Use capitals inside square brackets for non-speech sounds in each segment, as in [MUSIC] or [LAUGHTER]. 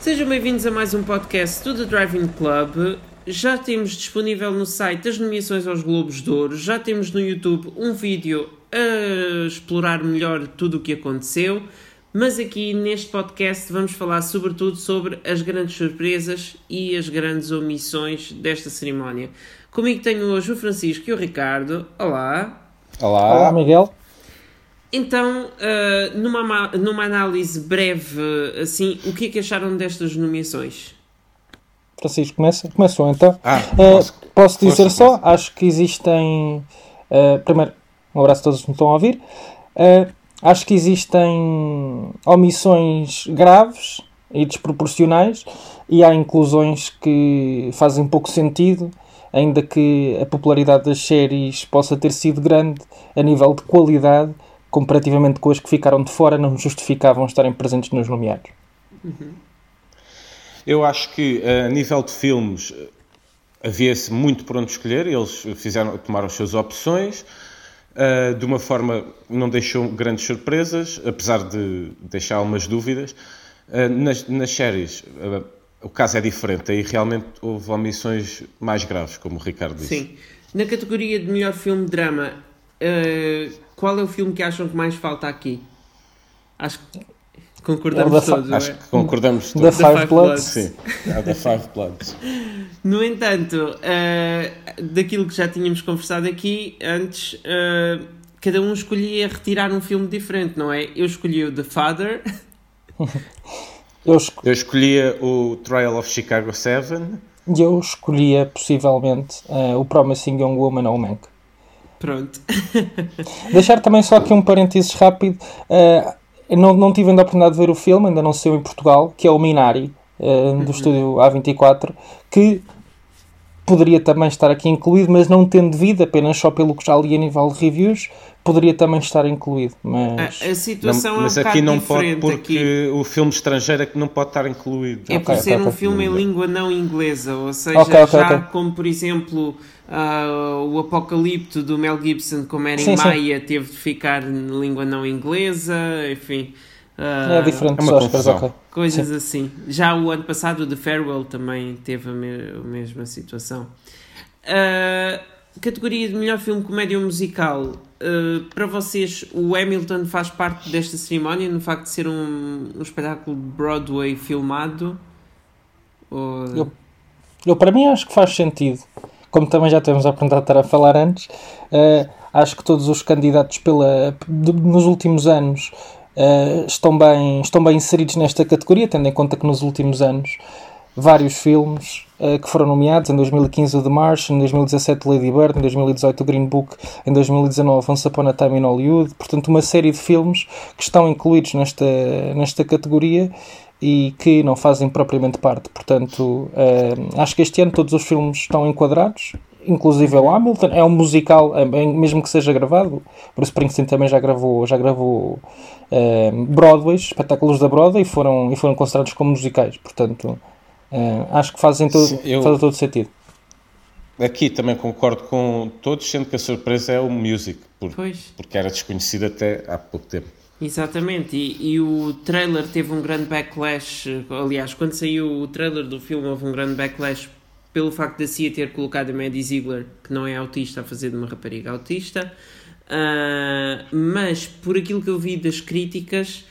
Sejam bem-vindos a mais um podcast do The Driving Club. Já temos disponível no site as nomeações aos Globos de Ouro, já temos no YouTube um vídeo a explorar melhor tudo o que aconteceu, mas aqui neste podcast vamos falar sobretudo sobre as grandes surpresas e as grandes omissões desta cerimónia. Comigo tenho hoje o Francisco e o Ricardo. Olá. Olá. Olá, Miguel. Então, uh, numa, numa análise breve, assim, o que é que acharam destas nomeações? Francisco, começa, começou então. Ah, Uh, posso- posso dizer força, só, força. acho que existem. uh, primeiro, um abraço a todos que me estão a ouvir. Uh, acho que existem omissões graves e desproporcionais e há inclusões que fazem pouco sentido, ainda que a popularidade das séries possa ter sido grande a nível de qualidade, comparativamente com as que ficaram de fora, não justificavam estarem presentes nos nomeados. Eu acho que eh, a nível de filmes eh, havia-se muito por onde escolher, eles fizeram, tomaram as suas opções, eh, de uma forma que não deixou grandes surpresas, apesar de deixar algumas dúvidas. Eh, Nas, nas séries, eh, o caso é diferente, aí realmente houve omissões mais graves, como o Ricardo disse. Sim. Na categoria de melhor filme de drama, uh, qual é o filme que acham que mais falta aqui? Acho que concordamos É da todos, Acho não é? que concordamos Da todos. The Five Five Bloods. Sim, é da Five Bloods. [LAUGHS] No entanto, uh, daquilo que já tínhamos conversado aqui antes, uh, cada um escolhia retirar um filme diferente, não é? Eu escolhi o The Father, [LAUGHS] Eu, esco- Eu escolhia o Trial of Chicago 7. E eu escolhia possivelmente eh, o Promising Young Woman ou o Mank. Pronto. [LAUGHS] Deixar também só aqui um parênteses rápido. eu não, não tive ainda a oportunidade de ver o filme, ainda não saiu em Portugal, que é o Minari, eh, do estúdio A24, que poderia também estar aqui incluído, mas não tendo vida, apenas só pelo que já li a nível de reviews, poderia também estar incluído. Mas A, a situação Não, mas é um aqui não pode porque aqui. o filme estrangeiro é que não pode estar incluído. É por Ok, ser ok, um ok. filme em língua não inglesa, ou seja, já como por exemplo ah, o Apocalipto do Mel Gibson, como era em Sim, sim. Maia, teve de ficar em língua não inglesa, enfim. ah, é diferente é dos Oscars, ok. Coisas assim. Já o ano passado, o The Farewell também teve a, me- a mesma situação. Ah, categoria de melhor filme comédia musical. ah, para vocês, o Hamilton faz parte desta cerimónia, no facto de ser um, um espetáculo de Broadway filmado? Ou... Eu- Eu, para mim, acho que faz sentido. Como também já temos a estar a falar antes, eh, acho que todos os candidatos pela, de- nos últimos anos eh, estão, bem, estão bem inseridos nesta categoria, tendo em conta que nos últimos anos vários filmes eh, que foram nomeados, em 2015 o The Martian, em 2017 o Lady Bird, em 2018 o Green Book, em 2019 Once Upon a Time in Hollywood, portanto uma série de filmes que estão incluídos nesta, nesta categoria e que não fazem propriamente parte. Portanto, eh, acho que este ano todos os filmes estão enquadrados, inclusive o Hamilton. É um musical, eh, mesmo que seja gravado. Bruce Springsteen também já gravou, já gravou eh, Broadway, espetáculos da Broadway, e foram, e foram considerados como musicais. Portanto, eh, acho que fazem todo, Sim, eu- fazem todo sentido. Aqui também concordo com todos, sendo que a surpresa é o music, por- Pois. porque era desconhecido até há pouco tempo. Exatamente, e, e o trailer teve um grande backlash. Aliás, quando saiu o trailer do filme, houve um grande backlash pelo facto da CIA ter colocado a Maddie Ziegler, que não é autista, a fazer de uma rapariga autista. Ah, mas por aquilo que eu vi das críticas,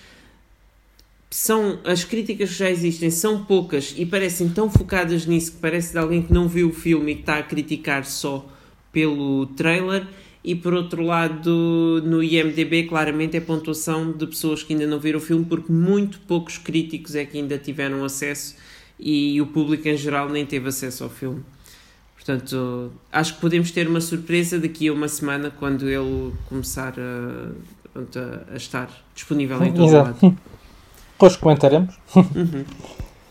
são as críticas que já existem são poucas e parecem tão focadas nisso que parece de alguém que não viu o filme e que está a criticar só pelo trailer e por outro lado no IMDB claramente é pontuação de pessoas que ainda não viram o filme porque muito poucos críticos é que ainda tiveram acesso e o público em geral nem teve acesso ao filme portanto acho que podemos ter uma surpresa daqui a uma semana quando ele começar a, a- a estar disponível em todo Exato. lado Depois comentaremos.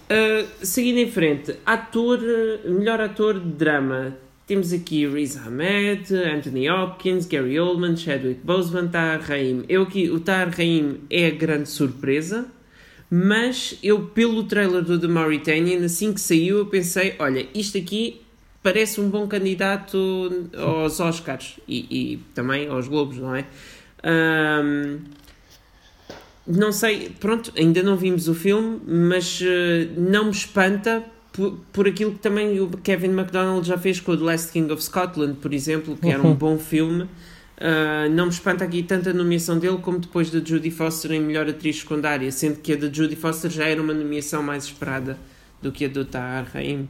Uh, seguindo em frente, ator, uh, melhor ator de drama. Temos aqui Riz Ahmed, Anthony Hopkins, Gary Oldman, Chadwick Boseman, Tahar Rahim. Eu aqui, o Tahar Rahim é a grande surpresa, mas eu, pelo trailer do The Mauritanian, assim que saiu, eu pensei, olha, isto aqui parece um bom candidato aos Oscars e, e também aos Globos, não é? Um, não sei, pronto, ainda não vimos o filme, mas uh, não me espanta por, por aquilo que também o Kevin MacDonald já fez com o The Last King of Scotland, por exemplo, que era um uhum. bom filme. Uh, não me espanta aqui tanta nomeação dele como depois da Judy Foster em melhor atriz secundária, sendo que a da Judy Foster já era uma nomeação mais esperada do que a do Tahar Rahim.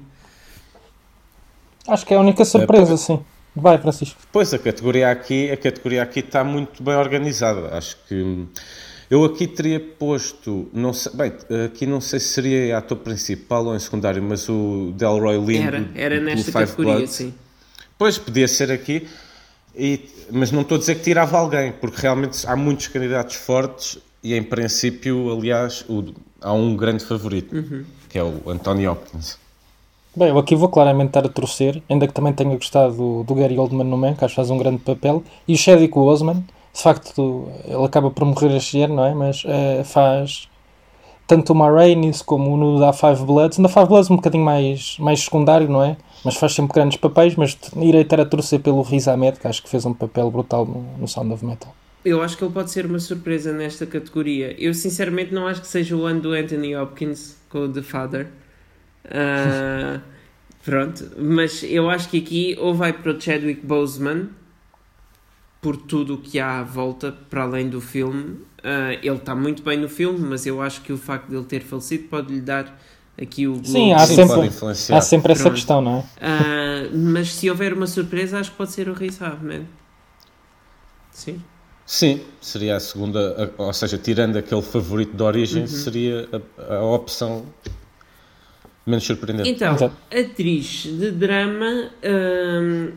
Acho que é a única surpresa, é, sim. Vai, Francisco. Pois, a categoria aqui, a categoria aqui está muito bem organizada. Acho que eu aqui teria posto, não sei, bem, aqui não sei se seria ator principal ou em secundário, mas o Delroy Lindo. Era, era nesta categoria, Blood. sim. Pois, podia ser aqui, e, mas não estou a dizer que tirava alguém, porque realmente há muitos candidatos fortes e em princípio, aliás, o, há um grande favorito, uhum. que é o Anthony Hopkins. Bem, eu aqui vou claramente estar a torcer, ainda que também tenha gostado do, do Gary Oldman no Man, que acho que faz um grande papel, e o Chadwick Boseman, de facto ele acaba por morrer este ano, não é? Mas uh, faz tanto o Ma Rainey's como no da Five Bloods, na Five Bloods um bocadinho mais, mais secundário, não é? Mas faz sempre grandes papéis, mas irei estar a torcer pelo Riz Ahmed, que acho que fez um papel brutal no, no Sound of Metal. Eu acho que ele pode ser uma surpresa nesta categoria. Eu sinceramente não acho que seja o ano do Anthony Hopkins com o The Father. Uh, [LAUGHS] pronto, mas eu acho que aqui ou vai para o Chadwick Boseman por tudo o que há à volta para além do filme. Uh, ele está muito bem no filme, mas eu acho que o facto de ele ter falecido pode lhe dar aqui o Sim, há sempre, há sempre essa Pronto. questão, não é? Uh, mas se houver uma surpresa, acho que pode ser o Riz Ahmed. Sim. Sim, seria a segunda, ou seja, tirando aquele favorito de origem, uhum. seria a, a opção menos surpreendente. Então, Exato. atriz de drama, hum,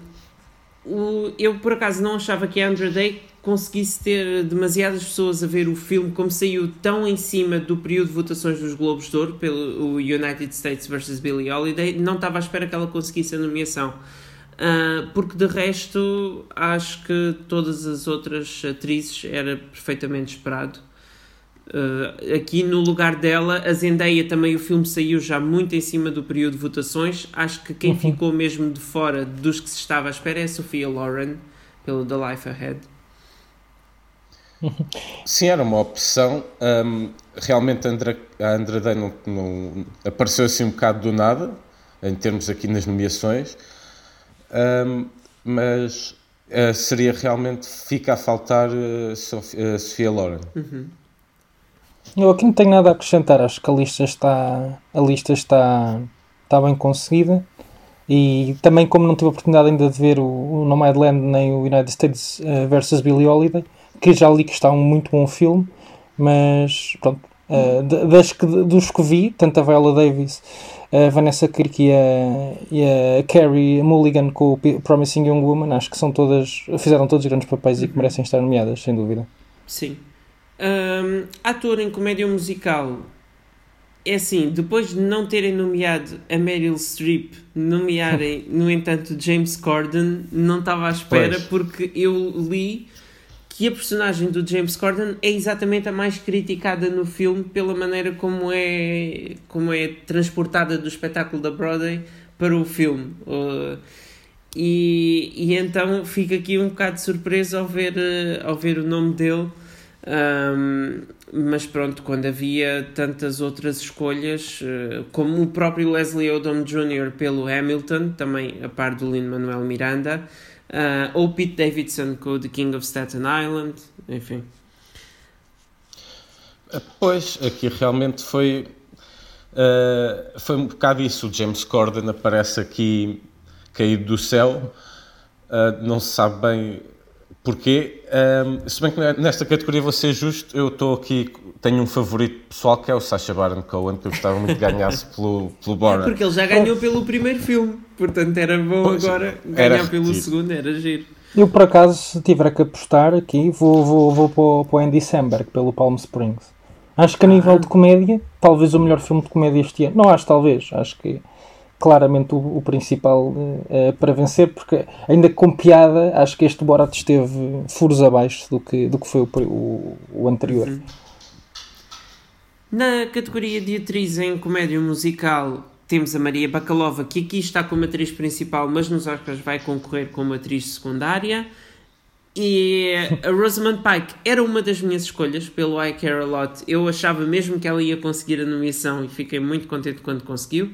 o, eu por acaso não achava que a Andra Day conseguisse ter demasiadas pessoas a ver o filme, como saiu tão em cima do período de votações dos Globos de Ouro pelo United States vs. Billie Holiday, não estava à espera que ela conseguisse a nomeação. Uh, porque de resto acho que todas as outras atrizes era perfeitamente esperado. Uh, aqui no lugar dela, a Zendaya também o filme saiu já muito em cima do período de votações. Acho que quem uhum. ficou mesmo de fora dos que se estava à espera é a Sofia Loren, pelo The Life Ahead. Sim, era uma opção. Um, realmente a, Andra, a Andrade não, não, apareceu assim um bocado do nada, em termos aqui nas nomeações, um, mas uh, seria realmente, fica a faltar uh, Sofia, uh, Sofia Loren. Uhum. Eu aqui não tenho nada a acrescentar, acho que a lista está, a lista está, está bem conseguida. E também, como não tive a oportunidade ainda de ver o, o Nomadland nem o United States uh, versus Billie Holiday, que já li que está um muito bom filme, mas pronto, uh, das que, dos que vi, tanto a Viola Davis, a Vanessa Kirk e a, e a Carrie Mulligan com o Promising Young Woman, acho que são todas, fizeram todos grandes papéis e que merecem estar nomeadas, sem dúvida. Sim. Um, ator em comédia musical. É assim, depois de não terem nomeado a Meryl Streep, nomearem, [LAUGHS] no entanto, James Corden, não estava à espera, pois. porque eu li que a personagem do James Corden é exatamente a mais criticada no filme pela maneira como é, como é transportada do espetáculo da Broadway para o filme. Uh, e, e então fico aqui um bocado surpreso ao ver, uh, ao ver o nome dele um, mas pronto, quando havia tantas outras escolhas, uh, como o próprio Leslie Odom Jr. pelo Hamilton, também a par do Lin-Manuel Miranda, uh, ou Pete Davidson com o The King of Staten Island, enfim. Pois, aqui realmente foi, uh, foi um bocado isso. O James Corden aparece aqui caído do céu, não se sabe bem Porquê? Um, se bem que nesta categoria vou ser justo, eu estou aqui, tenho um favorito pessoal que é o Sacha Baron Cohen, que eu gostava muito de ganhasse [LAUGHS] pelo, pelo Borat. É porque ele já ganhou pelo primeiro filme, portanto era bom pois, agora ganhar pelo segundo, era giro. Eu por acaso, se tiver que apostar aqui, vou, vou, vou para, o, para o Andy Samberg, pelo Palm Springs. Acho que a nível ah. de comédia, talvez o melhor filme de comédia este ano. Não acho, talvez, acho que claramente o, o principal uh, para vencer, porque ainda com piada, acho que este Borat esteve furos abaixo do que, do que foi o, o, o anterior. Uhum. Na categoria de atriz em comédia musical, temos a Maria Bakalova, que aqui está como atriz principal, mas nos Oscars vai concorrer como atriz secundária. E a Rosamund Pike era uma das minhas escolhas pelo I Care A Lot. Eu achava mesmo que ela ia conseguir a nomeação e fiquei muito contente quando conseguiu.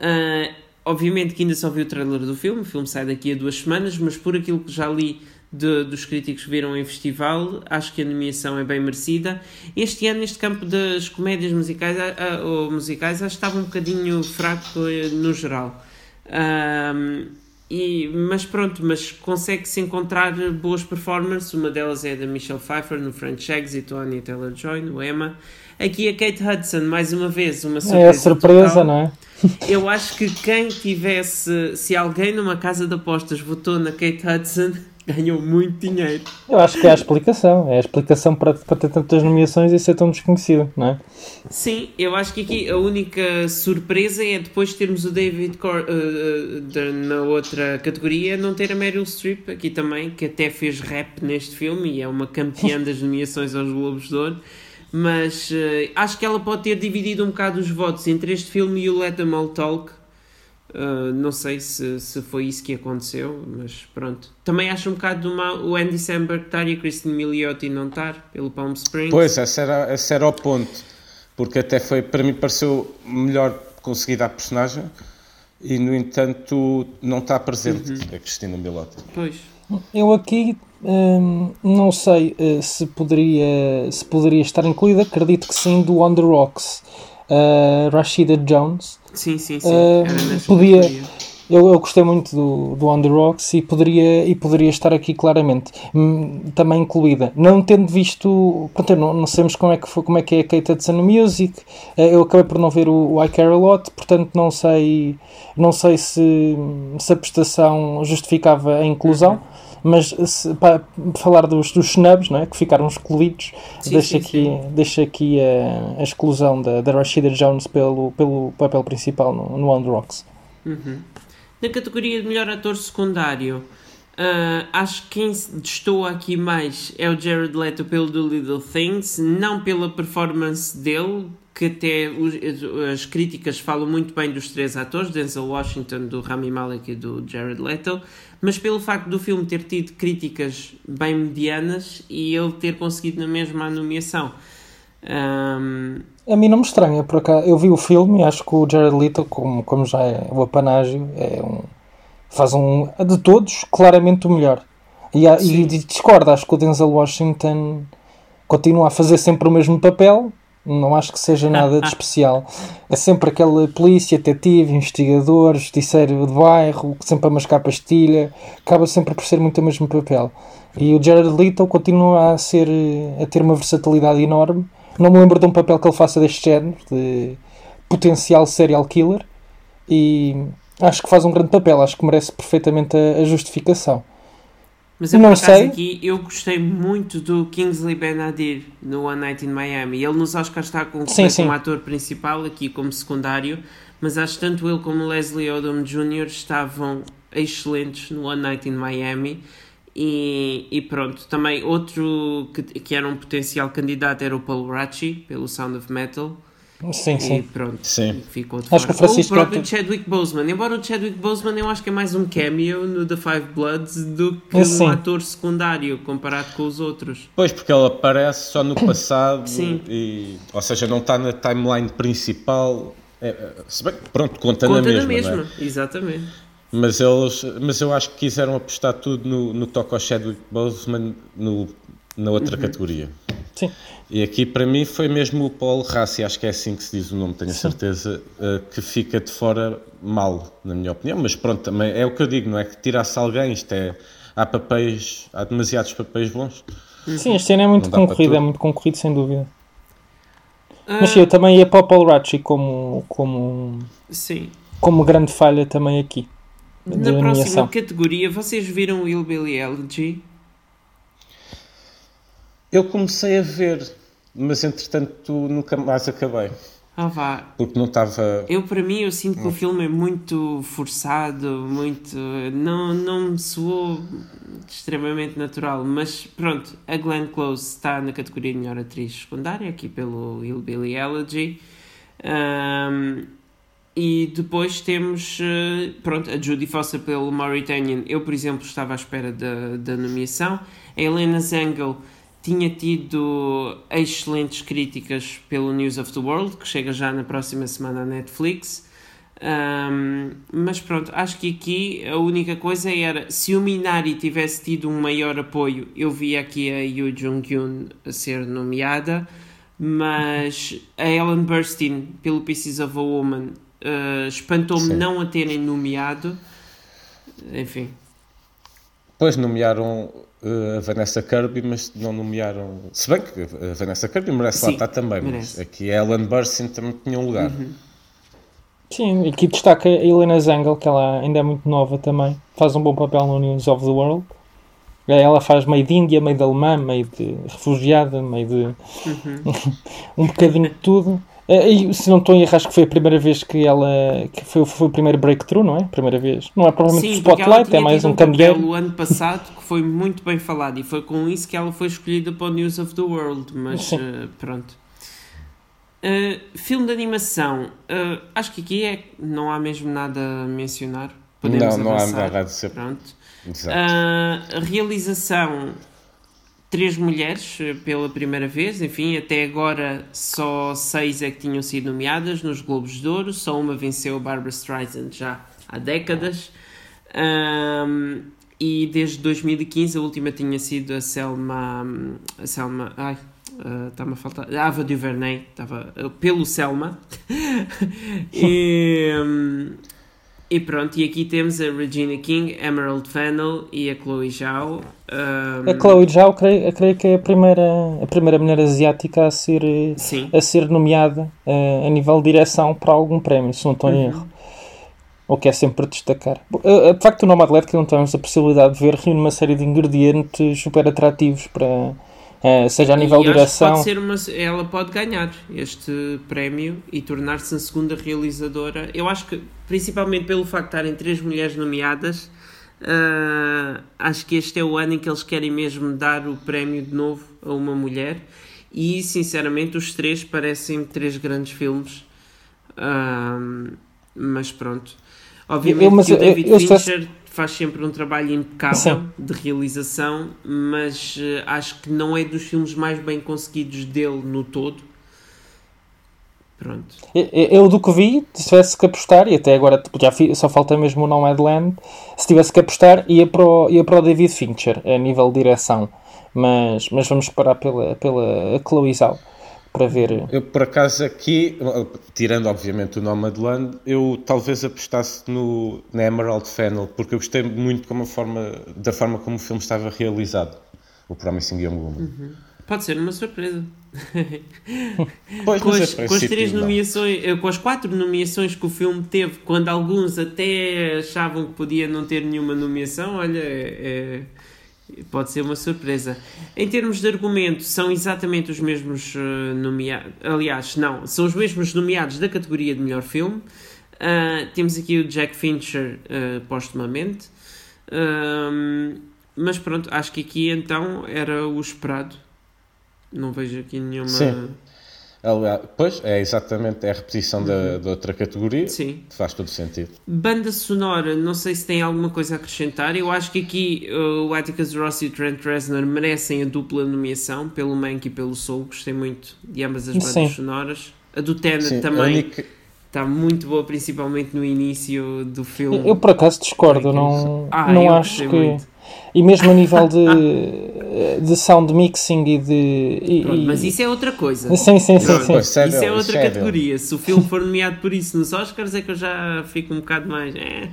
Uh, obviamente que ainda só vi o trailer do filme, o filme sai daqui a duas semanas, mas por aquilo que já li de, dos críticos que viram em festival, acho que a nomeação é bem merecida. Este ano, neste campo das comédias musicais, ou musicais acho que estava um bocadinho fraco eh, no geral. Um, e, mas pronto, mas consegue-se encontrar boas performances. Uma delas é da Michelle Pfeiffer no French Exit, o Anya Taylor-Joy no Emma. Aqui a Kate Hudson, mais uma vez, uma surpresa. É a surpresa, total. não é? [LAUGHS] Eu acho que quem tivesse, se alguém numa casa de apostas votou na Kate Hudson, [LAUGHS] ganhou muito dinheiro. Eu acho que é a explicação. É a explicação para, para ter tantas nomeações e ser tão desconhecido, não é? Sim, eu acho que aqui a única surpresa é depois termos o David Cor uh, na outra categoria, não ter a Meryl Streep aqui também, que até fez rap neste filme e é uma campeã [LAUGHS] das nomeações aos Globos de Ouro. Mas uh, acho que ela pode ter dividido um bocado os votos entre este filme e o Let Them All Talk Uh, não sei se, se foi isso que aconteceu, mas pronto. Também acho um bocado do mal o Andy Samberg estar e a Kristen Milioti não estar pelo Palm Springs. Pois, esse era, esse era o ponto, porque até foi, para mim, pareceu melhor conseguir a personagem e, no entanto, não está presente uhum. a Cristina Milioti. Pois. Eu aqui hum, não sei uh, se, poderia, se poderia estar incluída, acredito que sim, do On The Rocks, uh, Rashida Jones. Sim, sim, sim. Uh, podia, eu, eu gostei muito do, do On The Rocks e poderia, e poderia estar aqui claramente. Hum, também incluída. Não tendo visto, pronto, não, não sabemos como é, que foi, como é que é a Hudson no Music, eu acabei por não ver o, o I Care A Lot, portanto não sei, não sei se, se a prestação justificava a inclusão. Uhum mas se, para falar dos, dos snubs, não é? que ficaram excluídos, sim, deixa, sim, aqui, sim. deixa aqui a, a exclusão da, da Rashida Jones pelo, pelo papel principal no, no On The Rocks. Uhum. Na categoria de melhor ator secundário, uh, acho que quem destoa aqui mais é o Jared Leto pelo Do Little Things, não pela performance dele, que até os, as críticas falam muito bem dos três atores, Denzel Washington, do Rami Malek e do Jared Leto, mas pelo facto do filme ter tido críticas bem medianas e ele ter conseguido na mesma a nomeação. Um... A mim não me estranha, por acaso. Eu vi o filme e acho que o Jared Leto, como, como já é o apanágio, é um, faz um. de todos, claramente o melhor. E, e, e discordo, acho que o Denzel Washington continua a fazer sempre o mesmo papel, não acho que seja nada de especial. É sempre aquela polícia, detetive, investigador, justiceiro de bairro, sempre a mascar pastilha. Acaba sempre por ser muito o mesmo papel. E o Jared Leto continua a, ser, a ter uma versatilidade enorme. Não me lembro de um papel que ele faça deste género, de potencial serial killer. E acho que faz um grande papel. Acho que merece perfeitamente a, a justificação. Mas eu, não sei. aqui, eu gostei muito do Kingsley Ben-Adir no One Night in Miami. Ele nos Oscars está com, sim, como sim. ator principal, aqui como secundário, mas acho que tanto ele como Leslie Odom Jr. estavam excelentes no One Night in Miami. E, e pronto, também outro que, que era um potencial candidato era o Paul Ratchie, pelo Sound of Metal. Sim, sim. E pronto, sim. ficou de acho que o Francisco Ou o próprio Chadwick Boseman. Embora o Chadwick Boseman eu acho que é mais um cameo no The Five Bloods do que um ator secundário comparado com os outros. Pois, porque ele aparece só no passado, sim. E, ou seja, não está na timeline principal. É, é se bem, pronto, conta, conta na mesma. Na mesma, é? exatamente. Mas, eles, mas eu acho que quiseram apostar tudo no, no toque ao Chadwick Boseman no, na outra uhum. categoria. Sim. E aqui para mim foi mesmo o Paul Rassi, acho que é assim que se diz o nome, tenho a certeza, uh, que fica de fora mal, na minha opinião. Mas pronto, também é o que eu digo, não é que tirasse alguém, isto é. Há papéis, há demasiados papéis bons. Sim, este ano é muito concorrido, é muito concorrido sem dúvida. Ah. Mas sim, eu também ia para o Paul Ratchi como, como, sim. como grande falha também aqui. Na próxima categoria, vocês viram o Hillbilly Elegy? Eu comecei a ver, mas entretanto nunca mais acabei. Ah, vá. Porque não estava. Eu, para mim, eu sinto que o filme é muito forçado, muito. Não, não me soou extremamente natural, mas pronto, a Glenn Close está na categoria de melhor atriz secundária, aqui pelo Hillbilly Elegy. Um, e depois temos uh, pronto, a Judy Foster pelo Mauritanian. Eu, por exemplo, estava à espera da, da nomeação. A Helena Zengel tinha tido excelentes críticas pelo News of the World, que chega já na próxima semana à Netflix. Um, mas pronto, acho que aqui a única coisa era se o Minari tivesse tido um maior apoio, eu via aqui a Yoo Jung-kyun a ser nomeada, mas a Ellen Burstyn pelo Pieces of a Woman uh, espantou-me não a terem nomeado. Enfim. Pois nomearam a Vanessa Kirby, mas não nomearam. Se bem que a Vanessa Kirby merece Sim, lá estar também, merece. mas aqui a Ellen Burstyn também tinha um lugar. Uhum. Sim, aqui destaca a Helena Zengel, que ela ainda é muito nova também, faz um bom papel no News of the World. Ela faz meio de Índia, meio de alemã, meio de refugiada, meio de. Uhum. [LAUGHS] um bocadinho de tudo. Eh, e, se não estou em erro, acho que foi a primeira vez que ela. que foi, foi o primeiro breakthrough, não é? Primeira vez. Não é provavelmente Sim, Spotlight, é mais um, um candeeiro. o ano passado que foi muito bem falado e foi com isso que ela foi escolhida para o News of the World, mas uh, pronto. Uh, filme de animação, uh, acho que aqui é, não há mesmo nada a mencionar. Podemos não, avançar. não há nada a dizer. Pronto. Uh, realização, três mulheres pela primeira vez. Enfim, até agora só seis é que tinham sido nomeadas nos Globos de Ouro. Só uma venceu a Barbara Streisand já há décadas. e desde 2015 a última tinha sido a Selma. A Selma. Ai, Está-me ah, uh, a faltar. A Ava DuVernay, estava uh, pelo Selma. [LAUGHS] e, um, e pronto, e aqui temos a Regina King, Emerald Fennell e a Chloe Zhao. Um, a Chloe Zhao, creio, creio que é a primeira, a primeira mulher asiática a ser, a ser nomeada uh, a nível de direção para algum prémio, se não estou em uhum. erro. O que é sempre destacar. De facto, o Nomadland, que não temos a possibilidade de ver, reúne uma série de ingredientes super atrativos para é, seja a nível de duração. Pode ser uma, ela pode ganhar este prémio e tornar-se a segunda realizadora. Eu acho que, principalmente pelo facto de estarem três mulheres nomeadas, uh, acho que este é o ano em que eles querem mesmo dar o prémio de novo a uma mulher. E, sinceramente, os três parecem três grandes filmes. Uh, mas pronto. Obviamente eu, mas, que o David eu, eu Fincher faz sempre um trabalho impecável Sim. de realização, mas uh, acho que não é dos filmes mais bem conseguidos dele no todo. Pronto. Eu, eu do que vi, se tivesse que apostar, e até agora tipo, já só falta mesmo o Nomadland, se tivesse que apostar, ia para o, ia para o David Fincher, a nível de direção. Mas, mas vamos parar pela, pela Chloe Zhao para ver. Eu, por acaso, aqui, tirando obviamente o Nomadland, eu talvez apostasse no, na Emerald Fennel, porque eu gostei muito como forma, da forma como o filme estava realizado, o Promising Young Woman. Uhum. Pode ser uma surpresa. [LAUGHS] Pois, com, as, com as três nomeações, eh, com as quatro nomeações que o filme teve, quando alguns até achavam que podia não ter nenhuma nomeação, olha, é, Pode ser uma surpresa. Em termos de argumento, são exatamente os mesmos uh, nomeados. Aliás, não, são os mesmos nomeados da categoria de melhor filme. Uh, temos aqui o Jack Fincher uh, postumamente. Mas pronto, acho que aqui então era o esperado. Não vejo aqui nenhuma. Sim. Aliás, pois, é exatamente é a repetição uhum. da, da, outra categoria. Sim. Faz todo sentido. Banda sonora, não sei se tem alguma coisa a acrescentar. Eu acho que aqui uh, o Atticus Ross e o Trent Reznor merecem a dupla nomeação pelo Mank e pelo Soul. Gostei muito de ambas as bandas Sim. sonoras. A do Tenet também. Única... Está muito boa, principalmente no início do filme. Eu, eu por acaso discordo, não, ah, não acho que. Muito. E mesmo a nível de, [LAUGHS] de sound mixing e de. E, Pronto, mas isso é outra coisa. Sim, sim, sim. sim. Isso é outra categoria. Se o filme for nomeado por isso nos Oscars, é que eu já fico um bocado mais. É.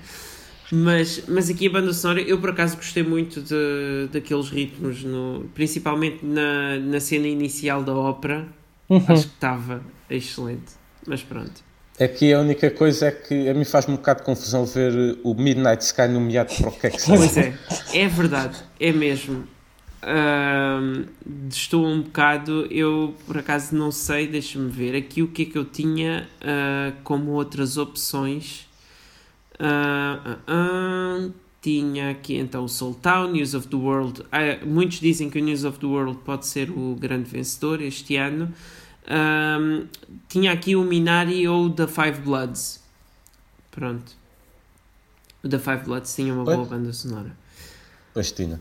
Mas, mas aqui a banda sonora, eu por acaso gostei muito de, daqueles ritmos, no, principalmente na, na cena inicial da ópera. Uhum. Acho que estava excelente. Mas pronto. Aqui a única coisa é que a mim faz-me um bocado de confusão ver o Midnight Sky nomeado para o que é que. Pois é, é verdade, é mesmo. Uh, estou um bocado, eu por acaso não sei, deixa-me ver aqui o que é que eu tinha uh, como outras opções. Uh, tinha aqui então o Soul Town, News of the World. muitos dizem que o News of the World pode ser o grande vencedor este ano. Um, tinha aqui o Minari ou The Five Bloods. Pronto. O The Five Bloods tinha uma boa banda sonora. Pois tinha.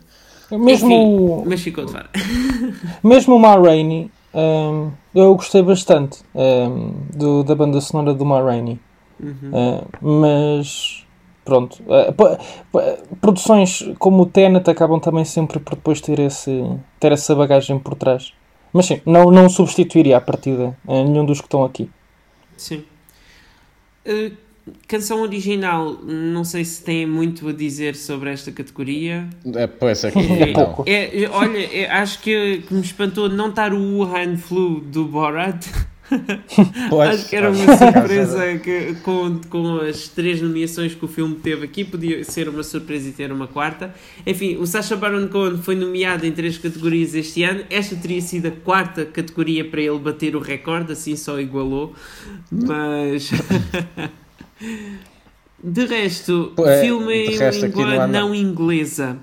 Mesmo, Enfim, mas ficou de fora. [LAUGHS] mesmo o Ma Rainey, hum, eu gostei bastante hum, do, da banda sonora do Ma Rainey. Uhum. Uh, mas pronto, uh, produções como o Tenet acabam também sempre por depois ter, esse, ter essa bagagem por trás. Mas sim, não, não substituiria à partida uh, nenhum dos que estão aqui. Sim. Uh, canção original, não sei se tem muito a dizer sobre esta categoria. É, pois é que É não. pouco. É, é, olha, é, acho que, que me espantou não estar o Wuhan Flu do Borat. [LAUGHS] Pois, acho que era uma surpresa que, com, com as três nomeações que o filme teve aqui. Podia ser uma surpresa e ter uma quarta. Enfim, o Sacha Baron Cohen foi nomeado em três categorias este ano. Esta teria sido a quarta categoria para ele bater o recorde, assim só igualou. Mas. [LAUGHS] De resto, é, filme de em resto língua não inglesa.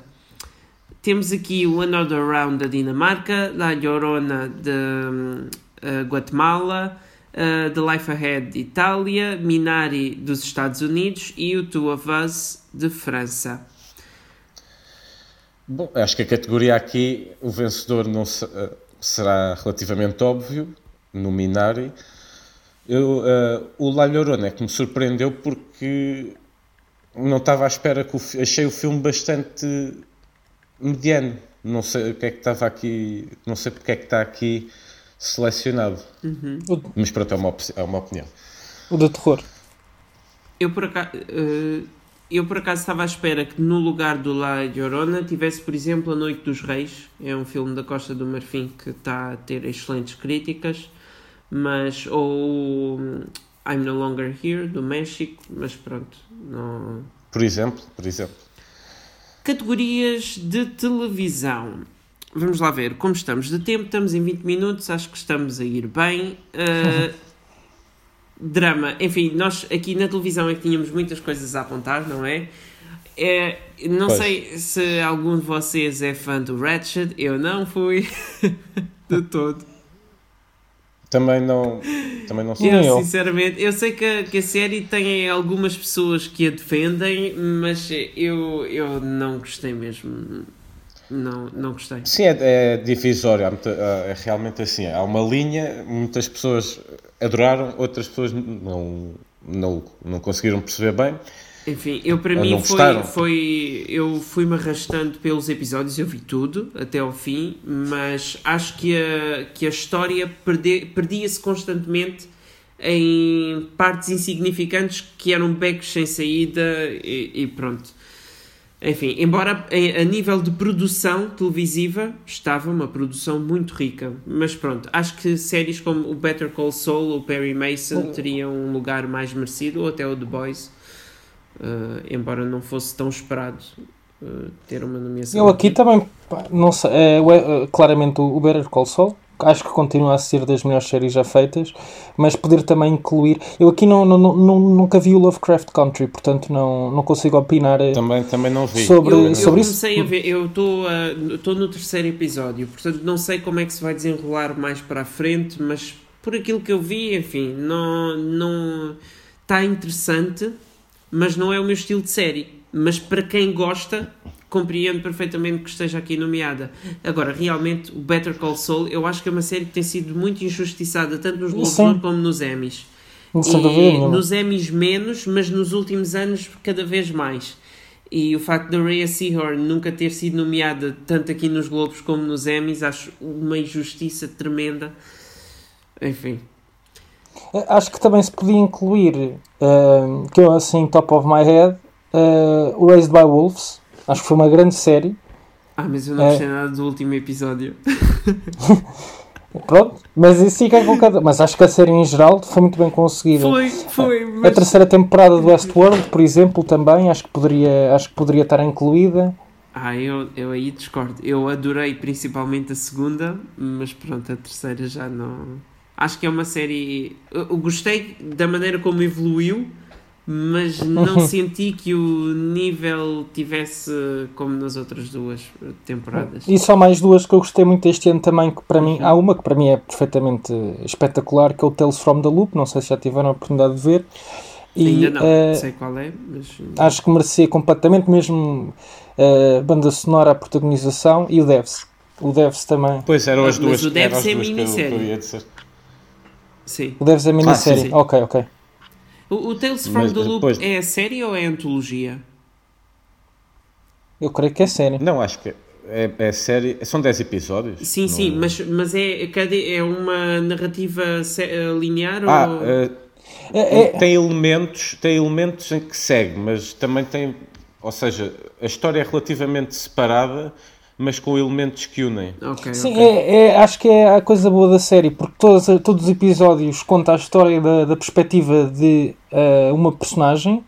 Temos aqui o Another Round da Dinamarca, La Llorona de eh, Guatemala, eh, The Life Ahead de Itália, Minari dos Estados Unidos e o Two of Us de França. Bom, acho que a categoria aqui, o vencedor não se- eh, será relativamente óbvio, no Minari. Eu, eh, o La Llorona é que me surpreendeu porque não estava à espera que o, achei o filme bastante mediano. Não sei o que é que estava aqui, não sei porque é que está aqui selecionado. Mas pronto, é uma, op- é uma opinião. O de terror. Eu por, acaso, eu por acaso estava à espera que no lugar do La Llorona tivesse, por exemplo, A Noite dos Reis. É um filme da Costa do Marfim que está a ter excelentes críticas. Mas, ou I'm No Longer Here, do México. Mas pronto, não... Por exemplo, por exemplo. Categorias de televisão. Vamos lá ver como estamos de tempo. Estamos em 20 minutos, acho que estamos a ir bem. Uh, drama, enfim, nós aqui na televisão é que tínhamos muitas coisas a apontar, não é? É, não Pois. sei se algum de vocês é fã do Ratchet, eu não fui [LAUGHS] de todo. Também não, também não. Nem Eu, eu. sinceramente, eu sei que a, que a série tem algumas pessoas que a defendem, mas eu, eu não gostei mesmo. Não, não gostei. Sim, é, é divisório, é realmente assim. Há uma linha, muitas pessoas adoraram, outras pessoas não, não, não conseguiram perceber bem. Enfim, eu para Ah, mim foi, foi. Eu fui-me arrastando pelos episódios, eu vi tudo até ao fim, mas acho que a, que a história perde- perdia-se constantemente em partes insignificantes que eram becos sem saída e, e pronto. Enfim, embora em- a nível de produção televisiva estava uma produção muito rica, mas pronto, acho que séries como o Better Call Saul ou Perry Mason teriam um lugar mais merecido, ou até o The Boys, eh, embora não fosse tão esperado eh, ter uma nomeação. Eu aqui também, pá, não sei, é, é, claramente o Better Call Saul, acho que continua a ser das melhores séries já feitas, mas poder também incluir. Eu aqui não, não, não- nunca vi o Lovecraft Country, portanto não, não consigo opinar. eh, Também, também não vi. Sobre- eu, eu sobre isso- comecei a ver, eu estou a- estou no terceiro episódio, portanto não sei como é que se vai desenrolar mais para a frente, mas por aquilo que eu vi, enfim, não não está interessante, mas não é o meu estilo de série. Mas para quem gosta, compreendo perfeitamente que esteja aqui nomeada. Agora, realmente, o Better Call Saul, eu acho que é uma série que tem sido muito injustiçada, tanto nos Globos como nos Emmys. E nos Emmys menos, mas nos últimos anos cada vez mais. E o facto da Rhea Seahorn nunca ter sido nomeada tanto aqui nos Globos como nos Emmys, acho uma injustiça tremenda. Enfim. Eh, Acho que também se podia incluir, eh, que eu assim, top of my head, o Raised by Wolves. Acho que foi uma grande série. Ah, mas eu não É. gostei nada do último episódio. [LAUGHS] Pronto, mas isso fica com cada. Mas acho que a série em geral foi muito bem conseguida. Foi, foi, A mas... terceira temporada do Westworld, por exemplo, também acho que poderia, acho que poderia estar incluída. Ah, eu, eu aí discordo. Eu adorei principalmente a segunda, mas pronto, a terceira já não. Acho que é uma série. Eu gostei da maneira como evoluiu, mas não [LAUGHS] senti que o nível tivesse como nas outras duas temporadas. E só mais duas que eu gostei muito este ano também, que para mim, há uma que para mim é perfeitamente espetacular, que é o Tales from the Loop, não sei se já tiveram a oportunidade de ver. E, Ainda não, eh, sei qual é, mas. acho que merecia completamente, mesmo a banda sonora, a protagonização e o Devs. O Devs também. Pois eram as Mas duas o Devs é minissérie. Sim. O Devs é minissérie. sim, sim. ok, ok. O, o Tales from Mas the Loop depois- é a série ou é a antologia? Eu creio que é série. Não, acho que é, é série. São 10 episódios. Sim, Não- sim, mas, mas é, cada, é uma narrativa eh, linear Ah, ou. eh, É- é- tem elementos, tem elementos em que segue, mas também tem, ou seja, a história é relativamente separada, mas com elementos que unem. Ok, Sim, ok. é, é- acho que é a coisa boa da série, porque todos, todos os episódios contam a história da, da perspectiva de eh, uma personagem,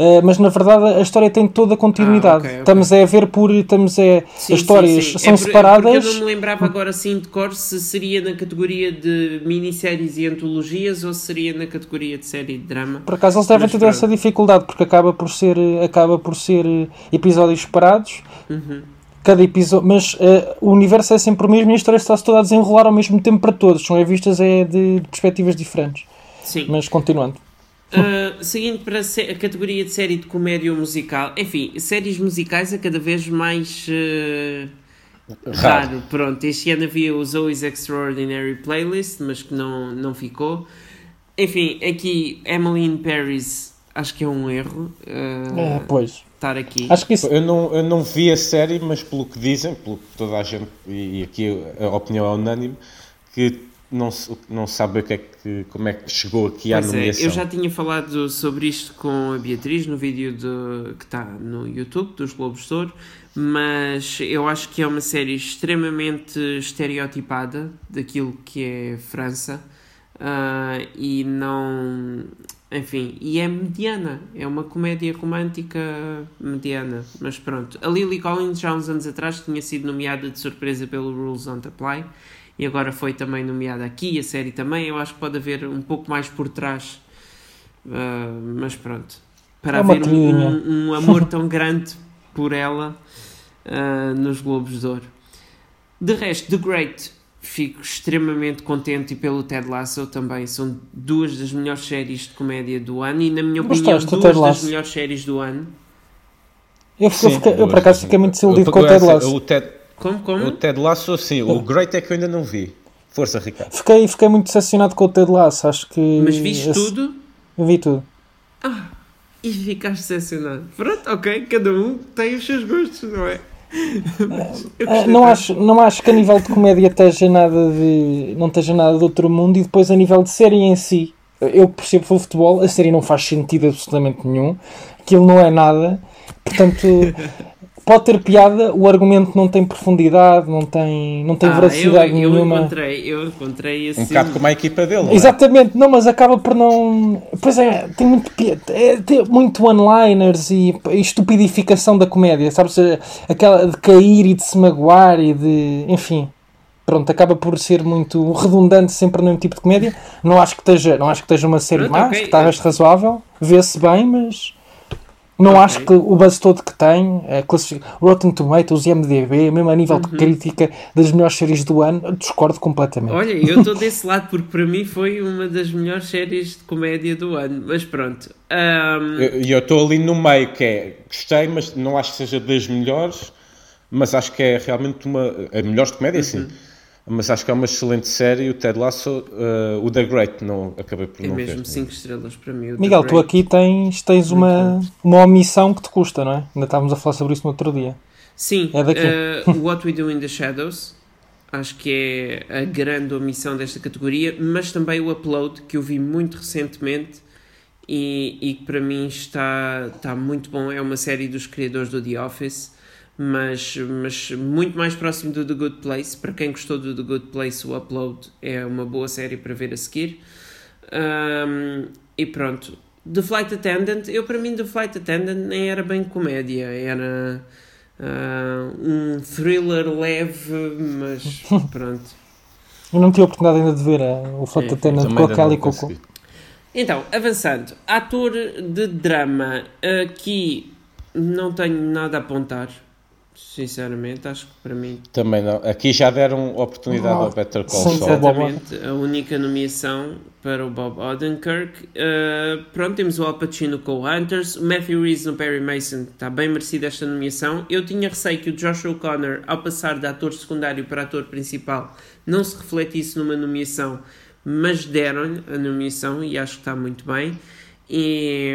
eh, mas na verdade a história tem toda a continuidade. Ah, ok, ok. Estamos a ver por. Estamos a, Sim, as histórias sim, sim. são É por- separadas. Eu não me lembrava agora assim de cor se seria na categoria de minisséries e antologias ou se seria na categoria de série de drama. Por acaso eles devem Mas ter pronto. essa dificuldade, porque acaba por ser, acaba por ser eh, episódios separados. Uhum. Cada episódio, mas eh, o universo é sempre o mesmo e a história está-se toda a desenrolar ao mesmo tempo para todos. São vistas é de, de perspectivas diferentes. Sim. Mas continuando. Uh, seguindo para a categoria de série de comédia ou musical, enfim, séries musicais é cada vez mais uh, Raro. raro. Pronto, este ano havia o Zoe's Extraordinary Playlist, mas que não, não ficou. Enfim, aqui Emily in Paris, acho que é um erro uh, É, pois. estar aqui. Acho que isso. Eu não, eu não vi a série, mas pelo que dizem, pelo que toda a gente, e e aqui a opinião é unânime, que não se, não sabe o que é que, como é que chegou aqui à Pois é, nomeação. eu já tinha falado sobre isto com a Beatriz no vídeo de, que está no YouTube dos Globos de Ouro, mas eu acho que é uma série extremamente estereotipada daquilo que é França ah, e não. Enfim, e é mediana, é uma comédia romântica mediana, mas pronto. A Lily Collins já há uns anos atrás tinha sido nomeada de surpresa pelo Rules Don't Apply e agora foi também nomeada aqui, a série também. Eu acho que pode haver um pouco mais por trás, ah, mas pronto. Para É haver um, um- um amor tão grande por ela ah, nos Globos de Ouro. De resto, The Great, fico extremamente contente e pelo Ted Lasso também. São duas das melhores séries de comédia do ano e, na minha opinião, Gostaste do duas das melhores séries do ano. Eu, eu, Sim, fiquei- eu, por acaso fiquei muito Eu- desiludido com o eu- Ted Lasso. O Ted, Como? Como? o Ted Lasso, sim. O Great é que eu ainda não vi. Força, Ricardo. Fiquei, fiquei muito decepcionado com o Ted Lasso. Acho que. Mas viste esse- tudo? Eu vi tudo. E ficaste decepcionado. Pronto, ok, cada um tem os seus gostos, não é? Ah, não, acho, não acho que a nível de comédia esteja nada de. não esteja nada de outro mundo e depois a nível de série em si. Eu percebo o futebol, a série não faz sentido absolutamente nenhum, aquilo não é nada, portanto [LAUGHS] pode ter piada, o argumento não tem profundidade, não tem, não tem Ah, veracidade eu, eu nenhuma. encontrei, eu encontrei esse. Um bocado como a equipa dele. não é? Exatamente, não, mas acaba por não. Pois é, tem muito, é, tem muito one-liners e, e estupidificação da comédia, sabes? Aquela de cair e de se magoar e de. Enfim. Pronto, acaba por ser muito redundante sempre no mesmo tipo de comédia. Não acho que esteja, não acho que esteja uma série Pronto, má, ok. acho que está resto razoável, vê-se bem, mas não Ok. acho que o buzz todo que tem, a classific... Rotten Tomatoes e MDB, mesmo a nível Uhum. de crítica das melhores séries do ano, discordo completamente. Olha, eu estou [LAUGHS] desse lado porque para mim foi uma das melhores séries de comédia do ano. Mas pronto. E eu estou ali no meio, que é gostei, mas não acho que seja das melhores, mas acho que é realmente uma. A melhores de comédia, Uhum. sim. Mas acho que é uma excelente série. O Ted Lasso, eh, o The Great, não acabei por é não mesmo ver. 5 estrelas para mim. o The Miguel, tu aqui tens, tens uma, uma omissão que te custa, não é? Ainda estávamos a falar sobre isso no outro dia. Sim, É daqui. eh, What We Do in the Shadows. Acho que é a grande omissão desta categoria, mas também o Upload, que eu vi muito recentemente e, e que para mim está, está muito bom. É uma série dos criadores do The Office, mas, mas muito mais próximo do The Good Place. Para quem gostou do The Good Place, o Upload é uma boa série para ver a seguir. Um, e pronto. The Flight Attendant, eu para mim The Flight Attendant nem era bem comédia, era ah, um thriller leve, mas [LAUGHS] pronto. Eu não tive a oportunidade ainda de ver eh, o Flight É, Attendant com a Kelly Coco. Então, avançando, ator de drama, aqui não tenho nada a apontar, Sinceramente, acho que para mim. Também não. Aqui já deram oportunidade ao Better Call Saul. Exatamente, a única nomeação para o Bob Odenkirk. Uh, pronto, temos o Al Pacino com o Hunters, o Matthew Reeves no Perry Mason, está bem merecido esta nomeação. Eu tinha receio que o Josh O'Connor, ao passar de ator secundário para ator principal, não se refletisse numa nomeação, mas deram-lhe a nomeação e acho que está muito bem. E,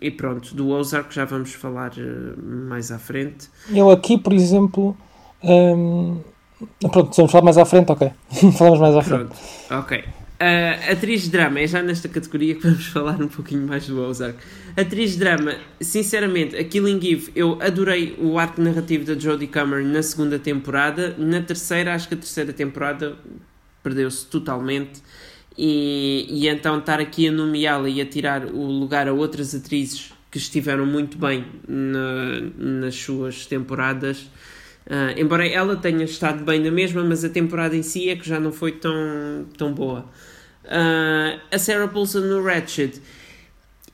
e pronto, do Ozark já vamos falar uh, mais à frente. Eu aqui, por exemplo. hum, pronto, vamos falar mais à frente, ok. [LAUGHS] Falamos mais à frente. Pronto, ok. Uh, atriz de drama, é já nesta categoria que [LAUGHS] vamos falar um pouquinho mais do Ozark. Atriz de drama, sinceramente, a Killing Eve, eu adorei o arco narrativo da Jodie Comer na segunda temporada. Na terceira, acho que a terceira temporada perdeu-se totalmente. E, e então estar aqui a nomeá-la e a tirar o lugar a outras atrizes que estiveram muito bem na- nas suas temporadas. Ah, embora ela tenha estado bem na mesma, mas a temporada em si é que já não foi tão, tão boa. Ah, a Sarah Paulson no Ratchet,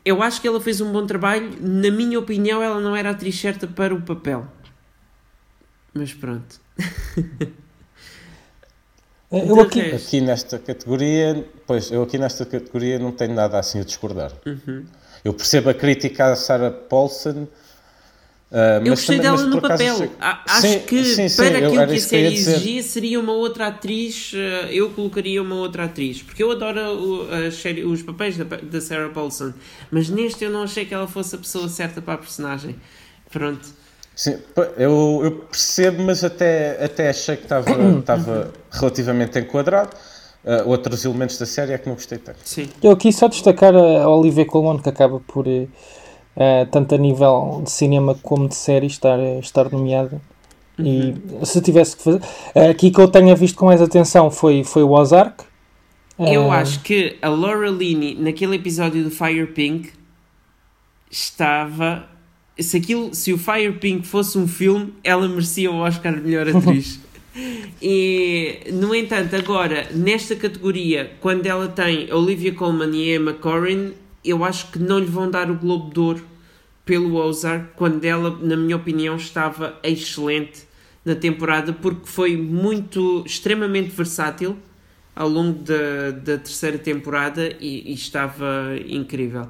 eu acho que ela fez um bom trabalho. Na minha opinião, ela não era a atriz certa para o papel. Mas pronto. [LAUGHS] Eu De aqui, resto- Aqui nesta categoria, pois, eu aqui nesta categoria não tenho nada assim a discordar. Uhum. Eu percebo a crítica à Sarah Paulson, ah, Eu mas gostei também- dela no acaso papel. achei- A- Acho Sim, que sim, sim, para aquilo que a série exigia seria uma outra atriz. eh, Eu colocaria uma outra atriz. Porque eu adoro o- série- os papéis da, da Sarah Paulson. Mas neste eu não achei que ela fosse a pessoa certa para a personagem. Pronto. Sim, eu, eu percebo, mas até, até achei que estava, [COUGHS] estava relativamente enquadrado. Ah, outros elementos da série é que não gostei tanto. Sim. eu aqui só destacar a Olivia Colman, que acaba por, eh, tanto a nível de cinema como de série, estar, eh, estar nomeada. E se tivesse que fazer. Aqui que eu tenha visto com mais atenção foi, foi o Ozark. Eu Eh, acho que a Laura Linney, naquele episódio do Fire Pink, estava. Se, aquilo, se o Fire Pink fosse um filme, ela merecia o Oscar de melhor atriz. [LAUGHS] e, no entanto, agora, nesta categoria, quando ela tem a Olivia Colman e a Emma Corrin, eu acho que não lhe vão dar o Globo de Ouro pelo Ozark, quando ela, na minha opinião, estava excelente na temporada, porque foi muito, extremamente versátil ao longo da, da terceira temporada e, e estava incrível.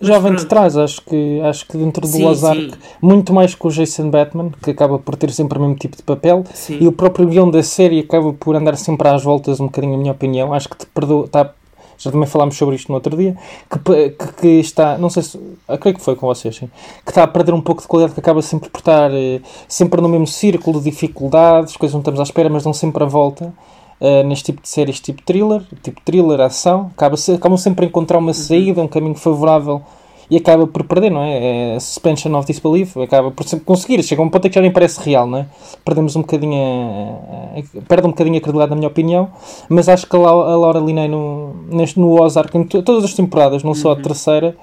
Mas Já vem de trás, acho que, acho que dentro do Sim, Ozark, sim. muito mais que o Jason Batman, que acaba por ter sempre o mesmo tipo de papel, Sim. e o próprio guião da série acaba por andar sempre às voltas, um bocadinho, na minha opinião. Acho que te perdoa, tá, já também falámos sobre isto no outro dia, que, que, que está, não sei se, creio que foi com vocês, sim, que está a perder um pouco de qualidade, que acaba sempre por estar eh, sempre no mesmo círculo de dificuldades, coisas não estamos à espera, mas dão sempre a volta. Eh, neste tipo de séries, tipo thriller, tipo thriller, ação, acaba -se, acabam sempre a encontrar uma saída, um caminho favorável e acaba por perder, não é? É suspension of disbelief, acaba por sempre conseguir, chega a um ponto em que já nem parece real, não é? Perdemos um bocadinho, a, perde um bocadinho a credibilidade, na minha opinião, mas acho que a, Lau- a Laura Linney no, neste, no Ozark, em to- todas as temporadas, não só a terceira,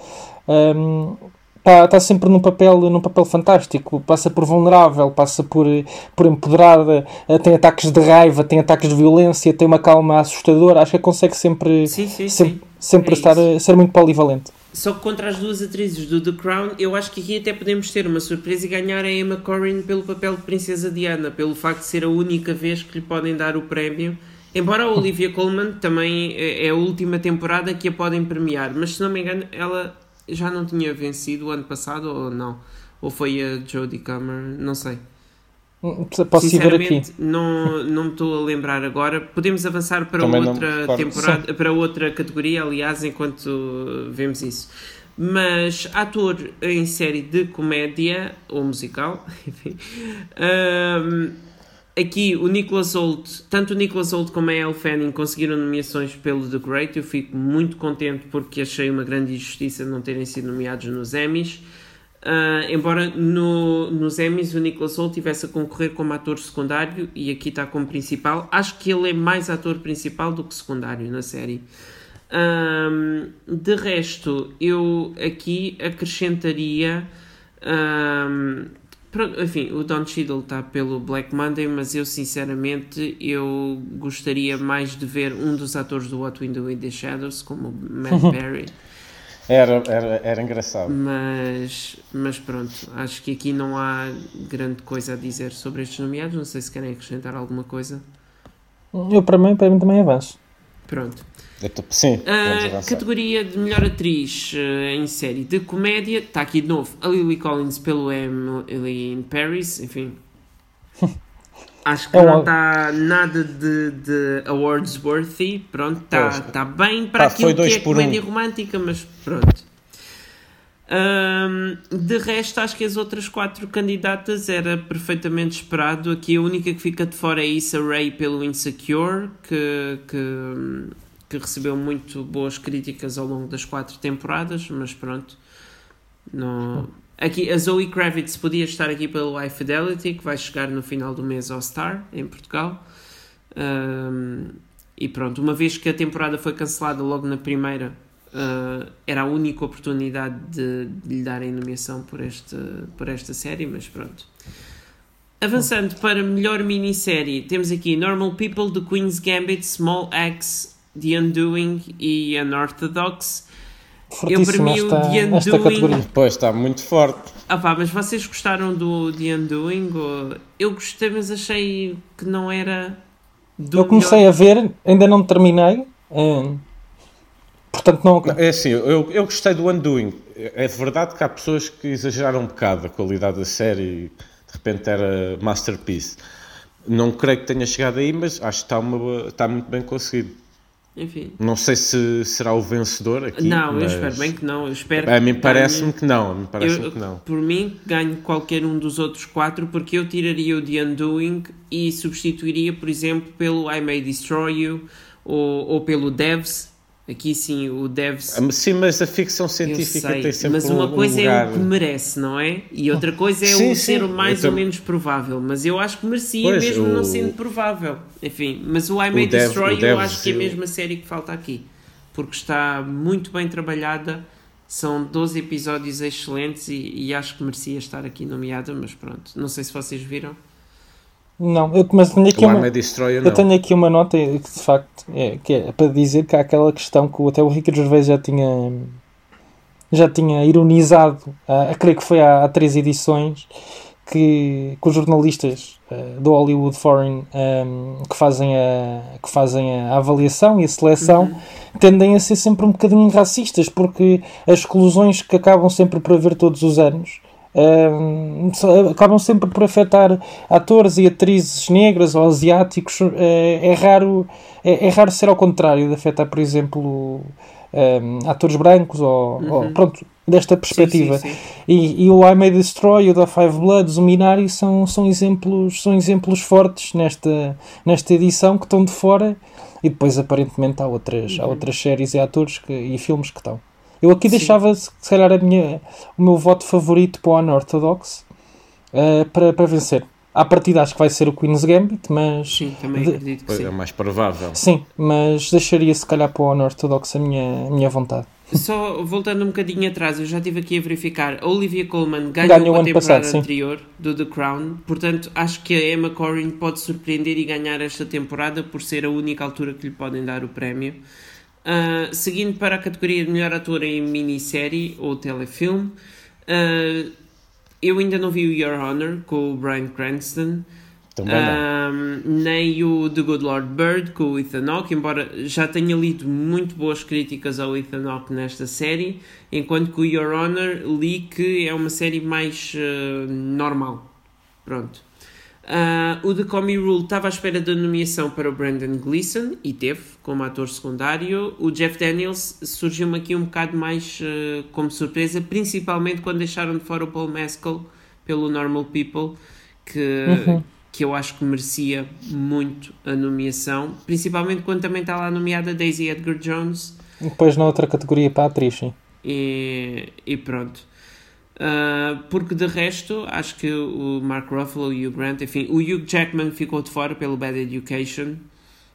está tá sempre num papel, num papel fantástico, passa por vulnerável, passa por, por empoderada, eh, tem ataques de raiva, tem ataques de violência, tem uma calma assustadora, acho que consegue sempre, Sim, sim, sempre, sim. sempre É estar, isso. ser muito polivalente. Só que contra as duas atrizes do The Crown, eu acho que aqui até podemos ter uma surpresa e ganhar a Emma Corrin pelo papel de Princesa Diana, pelo facto de ser a única vez que lhe podem dar o prémio. Embora a Olivia Colman também é é a última temporada que a podem premiar, mas se não me engano, ela já não tinha vencido o ano passado ou não? Ou foi a Jodie Comer? Não sei. Posso ir ver aqui. Sinceramente, não, não me estou a lembrar agora. Podemos avançar para Também outra temporada, para outra categoria, aliás, enquanto vemos isso. Mas ator em série de comédia ou musical, [LAUGHS] enfim. hum, aqui o Nicholas Hoult, tanto o Nicholas Hoult como a Elle Fanning conseguiram nomeações pelo The Great. Eu fico muito contente porque achei uma grande injustiça não terem sido nomeados nos Emmys. Ah, embora no, nos Emmys o Nicholas Hoult tivesse a concorrer como ator secundário e aqui está como principal, acho que ele é mais ator principal do que secundário na série. Ahm, de resto, eu aqui acrescentaria. ahm, pronto, enfim, o Don Cheadle está pelo Black Monday, mas eu sinceramente eu gostaria mais de ver um dos atores do What We Do in the Shadows, como o Matt [LAUGHS] Berry. Era, era, era engraçado. Mas, mas pronto, acho que aqui não há grande coisa a dizer sobre estes nomeados. Não sei se querem acrescentar alguma coisa. Eu, para mim, para mim também avanço. Pronto. Tô, sim, uh, categoria de melhor atriz uh, em série de comédia, está aqui de novo a Lily Collins pelo Emily in Paris, enfim. [LAUGHS] Acho que é não está nada de, de awards worthy, pronto, está tá bem para Pá, aquilo que é comédia um. romântica, mas pronto. Um, de resto, acho que as outras quatro candidatas era perfeitamente esperado. Aqui a única que fica de fora é Issa Rae pelo Insecure, que, que que recebeu muito boas críticas ao longo das quatro temporadas, mas pronto. Não... Aqui, a Zoe Kravitz podia estar aqui pelo High Fidelity, que vai chegar no final do mês ao Star, em Portugal. Um, e pronto, uma vez que a temporada foi cancelada logo na primeira, uh, era a única oportunidade de, de, lhe darem nomeação por, este, por esta série, mas pronto. Avançando para melhor minissérie, temos aqui Normal People, The Queen's Gambit, Small Axe, The Undoing e Unorthodox. Eu para mim esta, o The Undoing. Pois está muito forte. Ah pá, mas vocês gostaram do The Undoing? Eu gostei, mas achei que não era. eu comecei melhor. a ver, ainda não terminei. Hum, portanto, não. É assim, eu, eu gostei do Undoing. É verdade que há pessoas que exageraram um bocado a qualidade da série e de repente era masterpiece. Não creio que tenha chegado aí, mas acho que está, uma, está muito bem conseguido. Enfim. Não sei se será o vencedor aqui. Não, mas... eu espero bem que não. Eu espero a mim parece-me que não. Mim parece que não. Por mim, ganho qualquer um dos outros quatro, porque eu tiraria o The Undoing e substituiria, por exemplo, pelo I May Destroy You ou, ou pelo Devs, Aqui sim, o Devs. Ah, sim, mas a ficção científica sei, tem sempre Mas uma coisa é o que merece, não é? E outra coisa é sim, o ser o mais ou menos provável. Mas eu acho que merecia, pois, mesmo o... não sendo provável. Enfim, mas o I May o Destroy Dev, eu acho que é a mesma série que falta aqui. Porque está muito bem trabalhada. São 12 episódios excelentes e, e acho que merecia estar aqui nomeada, mas pronto. Não sei se vocês viram. Não, eu, mas tenho aqui, uma, eu tenho aqui uma nota que de facto é, que é para dizer que há aquela questão que até o Ricardo Gervais já tinha já tinha ironizado, a, a creio que foi há, há três edições, que, que os jornalistas uh, do Hollywood Foreign um, ehm, que, fazem a, que fazem a avaliação e a seleção uhum. tendem a ser sempre um bocadinho racistas, porque as exclusões que acabam sempre por haver todos os anos uh, acabam sempre por afetar atores e atrizes negras ou asiáticos. Uh, é, raro, é, é, raro ser ao contrário, de afetar, por exemplo, atores brancos ou, uhum. ou, pronto, desta perspectiva. Sim, sim, sim. E, e, o I May Destroy, o da Five Bloods, o Minari são, são, exemplos, são exemplos fortes nesta, nesta edição que estão de fora e depois aparentemente há outras, uhum. há outras séries e atores que, e filmes que estão. Eu aqui Sim. deixava, se calhar, a minha, o meu voto favorito para o Unorthodox uh, para, para vencer. À partida acho que vai ser o Queen's Gambit, mas... Sim, também de... acredito que sim. É mais provável. Sim, mas deixaria se calhar para o Unorthodox a minha, a minha vontade. Só voltando um bocadinho atrás, eu já estive aqui a verificar. A Olivia Colman ganhou, ganhou a temporada passado, anterior do The Crown, portanto acho que a Emma Corrin pode surpreender e ganhar esta temporada por ser a única altura que lhe podem dar o prémio. Uh, seguindo para a categoria de melhor ator em minissérie ou telefilme, uh, eu ainda não vi o Your Honor com o Brian Cranston. Uh, nem o The Good Lord Bird com o Ethan Hawke, embora já tenha lido muito boas críticas ao Ethan Hawke nesta série, enquanto que o Your Honor li que é uma série mais normal. Pronto. Uh, o The Comey Rule estava à espera da nomeação para o Brandon Gleeson e teve como ator secundário. O Jeff Daniels surgiu-me aqui um bocado mais uh, como surpresa, principalmente quando deixaram de fora o Paul Mescal pelo Normal People, que, uhum. que eu acho que merecia muito a nomeação, principalmente quando também está lá nomeada Daisy Edgar Jones. Depois na outra categoria para a atriz, sim. E, e pronto. Uh, porque de resto, acho que o Mark Ruffalo e o Grant, enfim, o Hugh Jackman ficou de fora pelo Bad Education.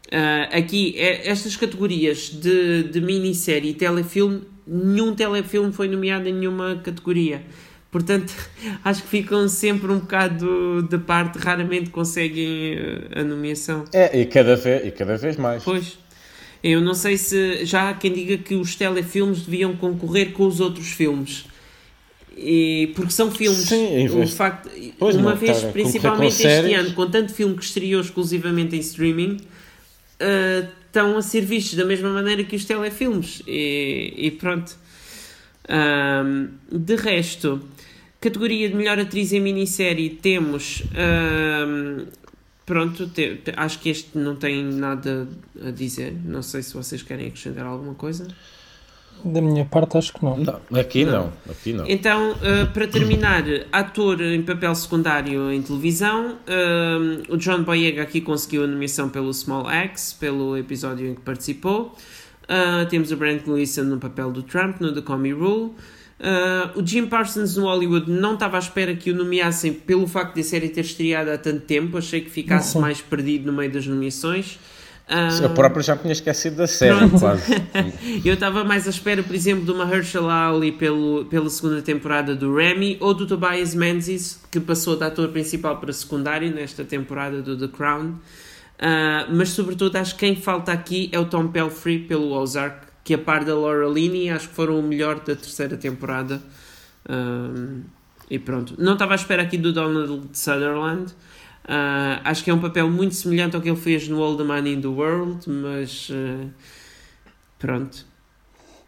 Uh, aqui, é, estas categorias de, de minissérie e telefilme, nenhum telefilme foi nomeado em nenhuma categoria. Portanto, [LAUGHS] acho que ficam sempre um bocado de parte, raramente conseguem ah, a nomeação. É, e cada vez, e cada vez mais. Pois. Eu não sei se já há quem diga que os telefilmes deviam concorrer com os outros filmes. E, porque são filmes. Sim, o facto, pois uma não, vez, cara, principalmente este séries. ano, com tanto filme que estreou exclusivamente em streaming, uh, estão a ser vistos da mesma maneira que os telefilmes. E, e pronto. Um, de resto, categoria de melhor atriz em minissérie temos. Um, pronto, te, te, acho que este não tem nada a dizer. Não sei se vocês querem acrescentar alguma coisa. Da minha parte, acho que não. não aqui não. não. Aqui não. Então, uh, para terminar, ator em papel secundário em televisão, uh, o John Boyega aqui conseguiu a nomeação pelo Small Axe, pelo episódio em que participou. Uh, temos o Brent Gleeson no papel do Trump, no The Comey Rule. o Jim Parsons no Hollywood não estava à espera que o nomeassem pelo facto de a série ter estreado há tanto tempo. Achei que ficasse mais perdido no meio das nomeações. Uh, eu próprio já me tinha esquecido da série, pronto. quase. [LAUGHS] eu estava mais à espera, por exemplo, de uma Herschel Ali pelo, pela segunda temporada do Remy ou do Tobias Menzies, que passou de ator principal para secundário nesta temporada do The Crown. Uh, mas, sobretudo, acho que quem falta aqui é o Tom Pelfrey pelo Ozark, que a par da Laura Linney, acho que foram o melhor da terceira temporada. Uh, e pronto. Não estava à espera aqui do Donald Sutherland. Uh, acho que é um papel muito semelhante ao que ele fez no All the Money in the World, mas uh, pronto.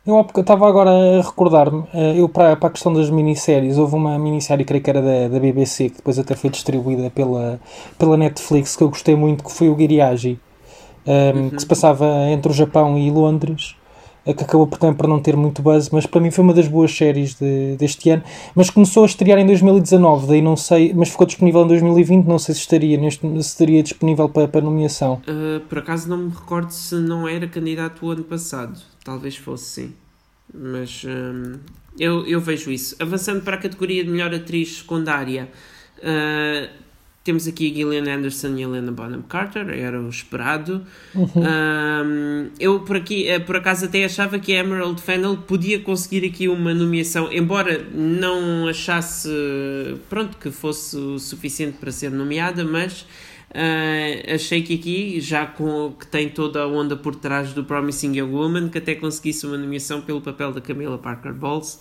Eu estava agora a recordar-me, uh, eu para, para a questão das minisséries, houve uma minissérie, creio que era da, da BBC, que depois até foi distribuída pela, pela Netflix, que eu gostei muito, que foi o Giriagi, um, uhum. que se passava entre o Japão e Londres que acabou por, também por não ter muito buzz, mas para mim foi uma das boas séries de, deste ano. Mas começou a estrear em 2019, daí não sei, mas ficou disponível em 2020. Não sei se estaria, neste, se estaria disponível para, para nomeação. Uh, por acaso não me recordo se não era candidato o ano passado, talvez fosse sim, mas um, eu, eu vejo isso. Avançando para a categoria de melhor atriz secundária. Uh, temos aqui a Gillian Anderson e a Helena Bonham Carter, era o esperado. Uhum. Um, eu por aqui, eh, por acaso até achava que a Emerald Fennell podia conseguir aqui uma nomeação, embora não achasse pronto que fosse o suficiente para ser nomeada, mas uh, achei que aqui, já com que tem toda a onda por trás do Promising Young Woman, que até conseguisse uma nomeação pelo papel da Camila Parker Bowles,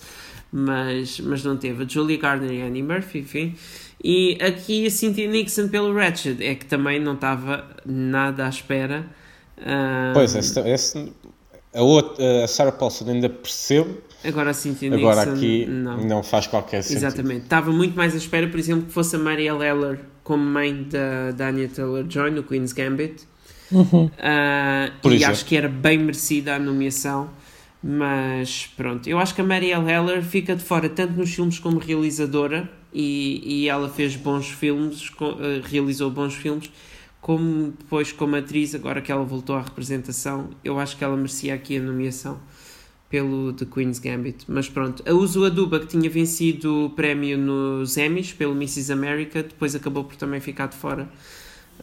mas, mas não teve. A Julia Gardner e Annie Murphy, enfim. E aqui a Cynthia Nixon pelo Ratchet é que também não estava nada à espera. Um, pois, esse, esse, a, outra, a Sarah Paulson ainda percebo. Agora a Cynthia Agora Nixon aqui não. não faz qualquer sentido. Exatamente. Estava muito mais à espera, por exemplo, que fosse a Marielle Heller como mãe da, da Anya Taylor-Joy no Queen's Gambit. Uhum. Uh, e exemplo. acho que era bem merecida a nomeação. Mas pronto, eu acho que a Marielle Heller fica de fora tanto nos filmes como realizadora e, e ela fez bons filmes, eh, realizou bons filmes, como depois como atriz, agora que ela voltou à representação, eu acho que ela merecia aqui a nomeação pelo The Queen's Gambit. Mas pronto, a Uso Aduba, que tinha vencido o prémio nos Emmys pelo Mrs. America, depois acabou por também ficar de fora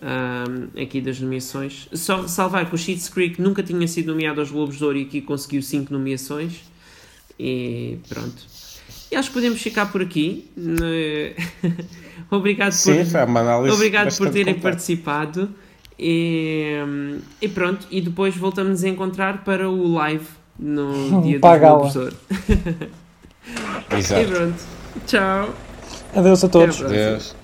um, aqui das nomeações. Só ressalvar que o Sheets Creek nunca tinha sido nomeado aos Globos de Ouro e aqui conseguiu 5 nomeações. E pronto. E acho que podemos ficar por aqui. obrigado Sim, por, obrigado por terem participado. E, e, pronto, e depois voltamos a encontrar para o live no [LAUGHS] dia do professor. Exato. [LAUGHS] e pronto. Tchau. Adeus a todos. Adeus.